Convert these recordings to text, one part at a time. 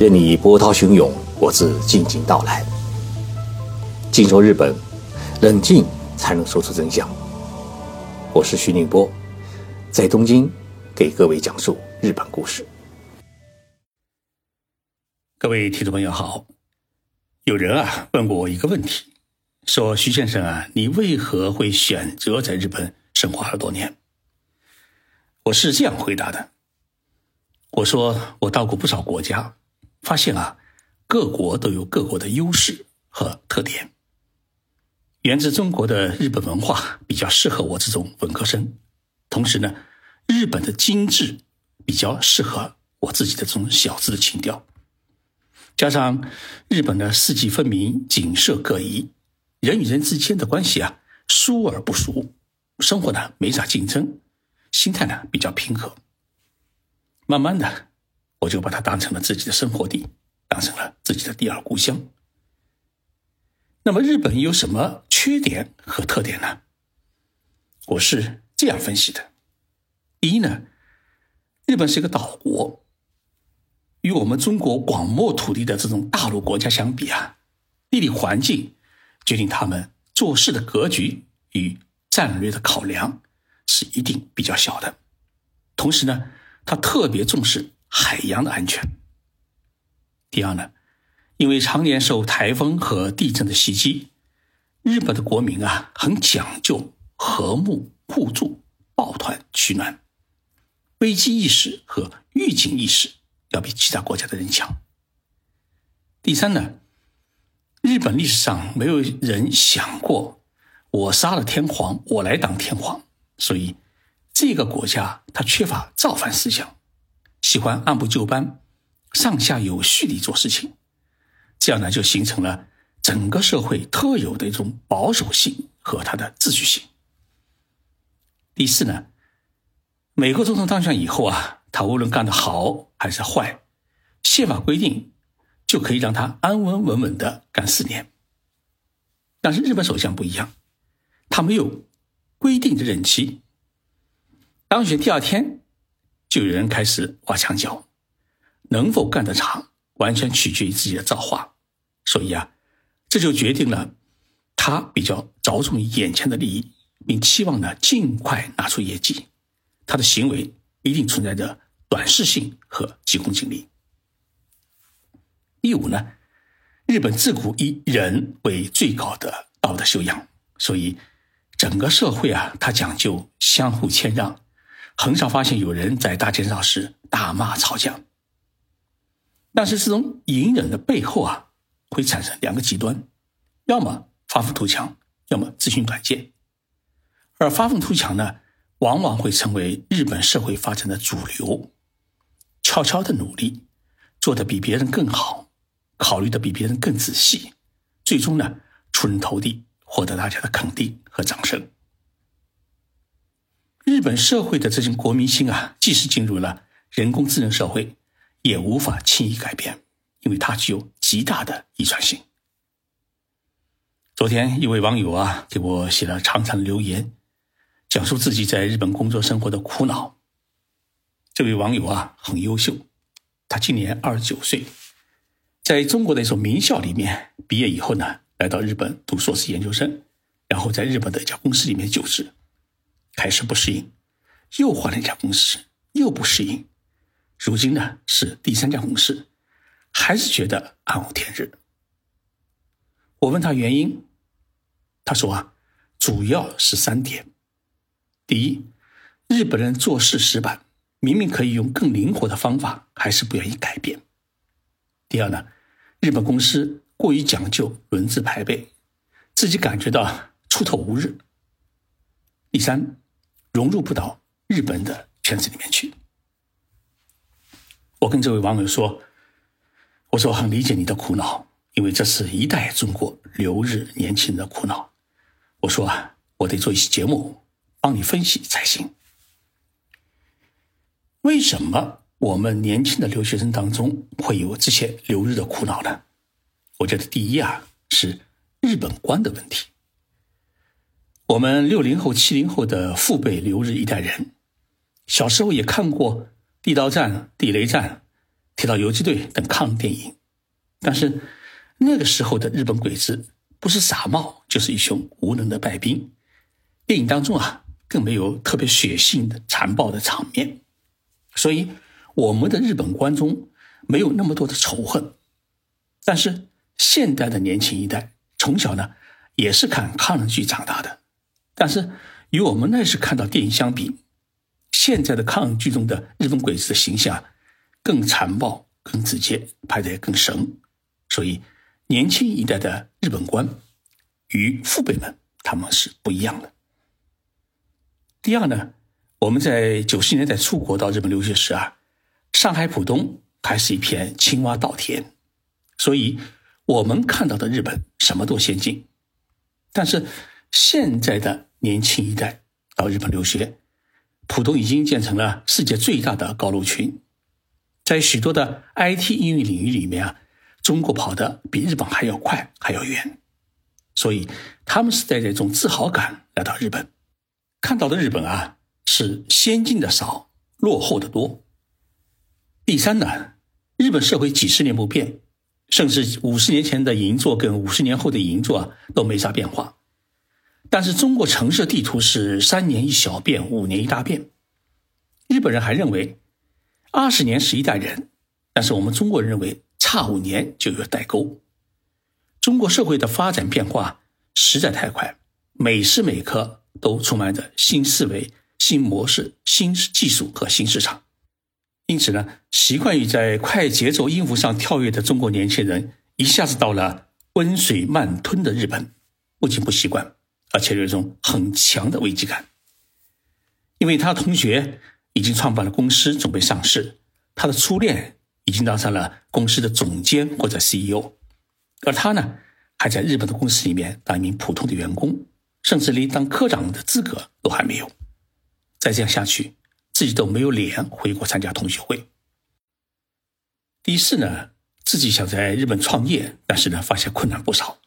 任你波涛汹涌，我自静静到来。静说日本，冷静才能说出真相。我是徐宁波，在东京给各位讲述日本故事。各位听众朋友好，有人啊问过我一个问题，说徐先生啊，你为何会选择在日本生活二十多年？我是这样回答的：我说我到过不少国家。发现啊，各国都有各国的优势和特点。源自中国的日本文化比较适合我这种文科生，同时呢，日本的精致比较适合我自己的这种小资的情调。加上日本的四季分明、景色各异，人与人之间的关系啊疏而不熟，生活呢没啥竞争，心态呢比较平和。慢慢的。我就把它当成了自己的生活地，当成了自己的第二故乡。那么日本有什么缺点和特点呢？我是这样分析的：第一呢，日本是一个岛国，与我们中国广袤土地的这种大陆国家相比啊，地理环境决定他们做事的格局与战略的考量是一定比较小的。同时呢，他特别重视。海洋的安全。第二呢，因为常年受台风和地震的袭击，日本的国民啊很讲究和睦互助、抱团取暖，危机意识和预警意识要比其他国家的人强。第三呢，日本历史上没有人想过我杀了天皇，我来当天皇，所以这个国家它缺乏造反思想。喜欢按部就班、上下有序地做事情，这样呢就形成了整个社会特有的一种保守性和它的秩序性。第四呢，美国总统当选以后啊，他无论干得好还是坏，宪法规定就可以让他安安稳稳的干四年。但是日本首相不一样，他没有规定的任期，当选第二天。就有人开始挖墙脚，能否干得长，完全取决于自己的造化。所以啊，这就决定了他比较着重于眼前的利益，并期望呢尽快拿出业绩。他的行为一定存在着短视性和急功近利。第五呢，日本自古以人为最高的道德修养，所以整个社会啊，它讲究相互谦让。很少发现有人在大街上时大骂吵架，但是这种隐忍的背后啊，会产生两个极端：要么发愤图强，要么自寻短见。而发愤图强呢，往往会成为日本社会发展的主流。悄悄的努力，做的比别人更好，考虑的比别人更仔细，最终呢，出人头地，获得大家的肯定和掌声。日本社会的这种国民性啊，即使进入了人工智能社会，也无法轻易改变，因为它具有极大的遗传性。昨天一位网友啊给我写了长长的留言，讲述自己在日本工作生活的苦恼。这位网友啊很优秀，他今年二十九岁，在中国的一所名校里面毕业以后呢，来到日本读硕士研究生，然后在日本的一家公司里面就职。开始不适应，又换了一家公司，又不适应。如今呢是第三家公司，还是觉得暗无天日。我问他原因，他说啊，主要是三点：第一，日本人做事死板，明明可以用更灵活的方法，还是不愿意改变；第二呢，日本公司过于讲究轮次排辈，自己感觉到出头无日；第三。融入不到日本的圈子里面去。我跟这位网友说：“我说很理解你的苦恼，因为这是一代中国留日年轻人的苦恼。我说啊，我得做一期节目帮你分析才行。为什么我们年轻的留学生当中会有这些留日的苦恼呢？我觉得第一啊是日本观的问题。”我们六零后、七零后的父辈留日一代人，小时候也看过地道战、地雷战、铁道游击队等抗日电影。但是那个时候的日本鬼子不是傻帽，就是一群无能的败兵。电影当中啊，更没有特别血腥的残暴的场面，所以我们的日本观众没有那么多的仇恨。但是现代的年轻一代从小呢也是看抗日剧长大的，但是与我们那时看到电影相比，现在的抗日剧中的日本鬼子的形象更残暴、更直接，拍得也更神。所以，年轻一代的日本官与父辈们他们是不一样的。第二呢，我们在九十年代出国到日本留学时啊，上海浦东还是一片青蛙稻田，所以我们看到的日本什么都先进。但是现在的年轻一代到日本留学，浦东已经建成了世界最大的高楼群，在许多的 IT 应用领域里面啊。中国跑的比日本还要快，还要远，所以他们是带着一种自豪感来到日本，看到的日本啊是先进的少，落后的多。第三呢，日本社会几十年不变，甚至五十年前的银座跟五十年后的银座啊都没啥变化，但是中国城市地图是三年一小变，五年一大变。日本人还认为二十年是一代人，但是我们中国人认为。差五年就有代沟。中国社会的发展变化实在太快，每时每刻都充满着新思维、新模式、新技术和新市场。因此呢，习惯于在快节奏音符上跳跃的中国年轻人，一下子到了温水慢吞的日本，不仅不习惯，而且有一种很强的危机感。因为他同学已经创办了公司，准备上市，他的初恋。已经当上了公司的总监或者 CEO，而他呢，还在日本的公司里面当一名普通的员工，甚至连当科长的资格都还没有。再这样下去，自己都没有脸回国参加同学会。第四呢，自己想在日本创业，但是呢，发现困难不少。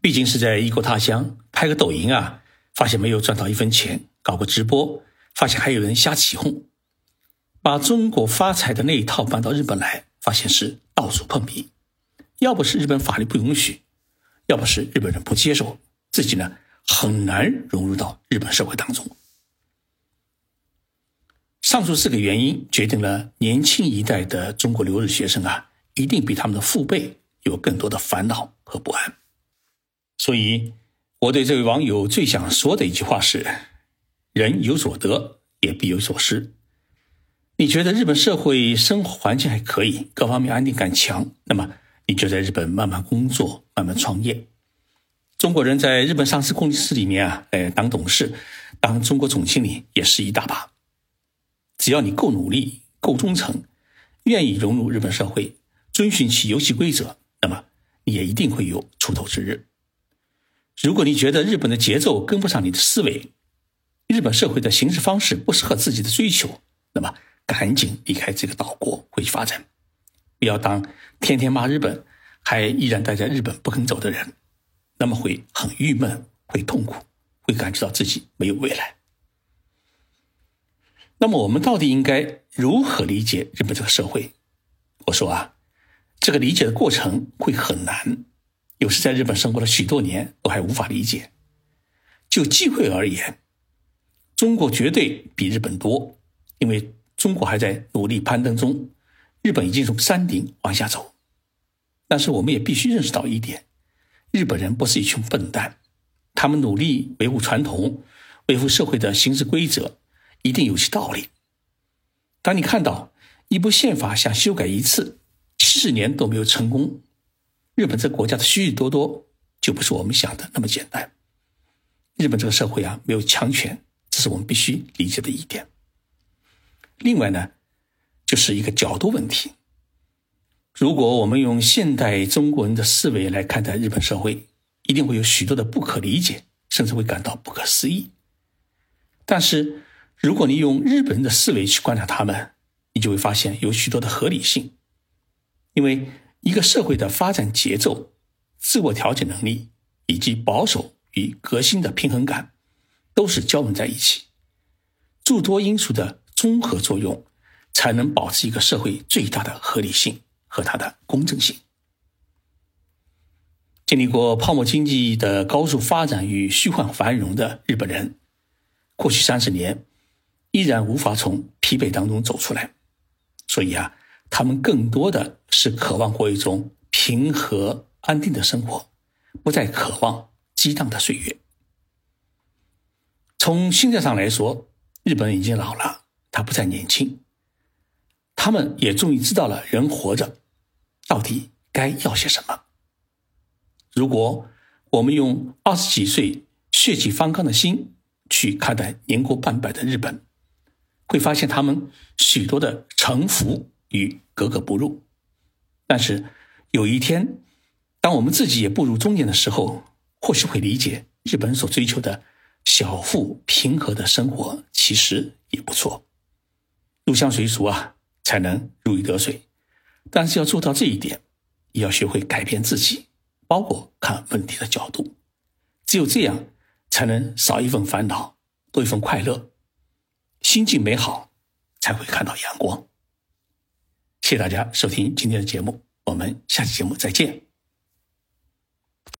毕竟是在异国他乡，拍个抖音啊，发现没有赚到一分钱；搞个直播，发现还有人瞎起哄。把中国发财的那一套搬到日本来，发现是到处碰壁。要不是日本法律不允许，要不是日本人不接受，自己呢很难融入到日本社会当中。上述四个原因决定了年轻一代的中国留日学生啊，一定比他们的父辈有更多的烦恼和不安。所以，我对这位网友最想说的一句话是：人有所得，也必有所失。你觉得日本社会生活环境还可以，各方面安定感强，那么你就在日本慢慢工作，慢慢创业。中国人在日本上市公司里面啊，哎，当董事，当中国总经理也是一大把。只要你够努力、够忠诚，愿意融入日本社会，遵循其游戏规则，那么你也一定会有出头之日。如果你觉得日本的节奏跟不上你的思维，日本社会的行事方式不适合自己的追求，那么。赶紧离开这个岛国，回去发展，不要当天天骂日本，还依然待在日本不肯走的人，那么会很郁闷，会痛苦，会感觉到自己没有未来。那么我们到底应该如何理解日本这个社会？我说啊，这个理解的过程会很难，有时在日本生活了许多年都还无法理解。就机会而言，中国绝对比日本多，因为。中国还在努力攀登中，日本已经从山顶往下走。但是我们也必须认识到一点：日本人不是一群笨蛋，他们努力维护传统、维护社会的行事规则，一定有其道理。当你看到一部宪法想修改一次，七十年都没有成功，日本这个国家的许许多多就不是我们想的那么简单。日本这个社会啊，没有强权，这是我们必须理解的一点。另外呢，就是一个角度问题。如果我们用现代中国人的思维来看待日本社会，一定会有许多的不可理解，甚至会感到不可思议。但是，如果你用日本人的思维去观察他们，你就会发现有许多的合理性。因为一个社会的发展节奏、自我调节能力以及保守与革新的平衡感，都是交融在一起，诸多因素的。综合作用才能保持一个社会最大的合理性和它的公正性。经历过泡沫经济的高速发展与虚幻繁荣的日本人，过去三十年依然无法从疲惫当中走出来，所以啊，他们更多的是渴望过一种平和安定的生活，不再渴望激荡的岁月。从心态上来说，日本已经老了，他不再年轻。他们也终于知道了人活着到底该要些什么。如果我们用二十几岁血气方刚的心去看待年过半百的日本，会发现他们许多的城府与格格不入。但是有一天，当我们自己也步入中年的时候，或许会理解日本所追求的小富平和的生活其实也不错。入乡随俗啊，才能如鱼得水。但是要做到这一点，也要学会改变自己。包括看问题的角度，只有这样，才能少一份烦恼，多一份快乐，心境美好，才会看到阳光。谢谢大家收听今天的节目，我们下期节目再见。